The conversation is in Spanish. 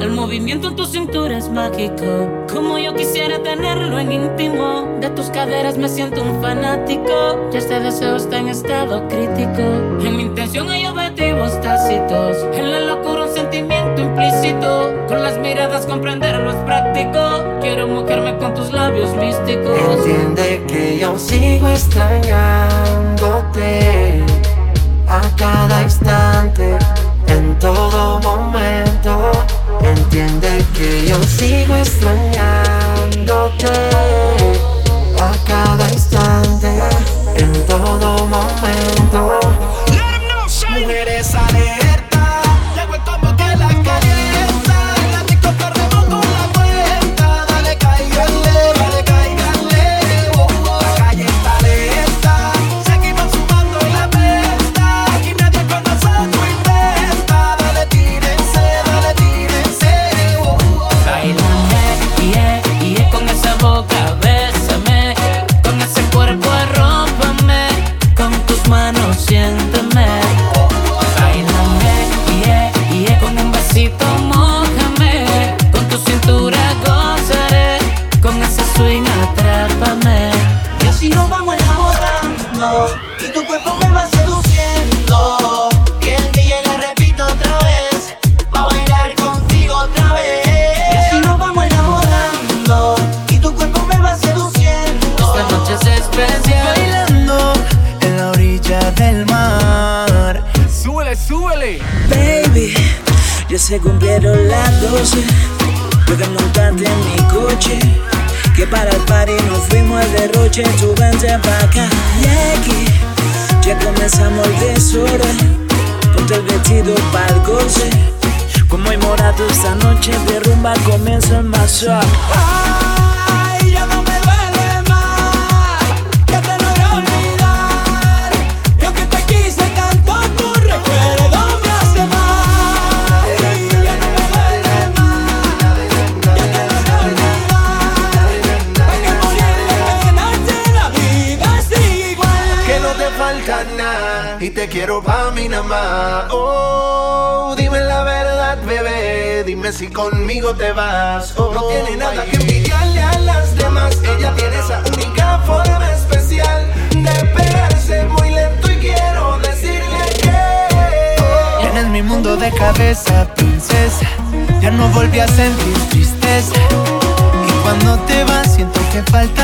El movimiento en tu cintura es mágico, como yo quisiera tenerlo en íntimo. De tus caderas me siento un fanático, y este deseo está en estado crítico. En mi intención hay objetivos tácitos, en la locura un sentimiento implícito. Con las miradas comprenderlo es práctico. Quiero mojarme con tus labios místicos. Entiende que yo sigo extrañándote que yo sigo Y así nos vamos enamorando Y tu cuerpo me va seduciendo Que el DJ le repito otra vez Va a bailar contigo otra vez Y así nos vamos enamorando Y tu cuerpo me va seduciendo Esta noche es especial. bailando en la orilla del mar. Súbele, súbele. Baby, ya se cumplieron las 12. Puedes montarte en mi coche. Que para el party nos fuimos al derroche. Tú vente pa' acá. Y aquí ya comenzamos el desorden. Ponte el vestido pa'l goce. Como hay morado esta noche de rumba comienza el más Y te quiero pa' mí nada más. Oh, dime la verdad, bebé. Dime si conmigo te vas. Oh, No tiene nada que envidiarle a las demás. Ella tiene esa única forma especial De pegarse muy lento y quiero decirle que Tienes mi mundo de cabeza, princesa. Ya no volví a sentir tristeza. Y cuando te vas, siento que falta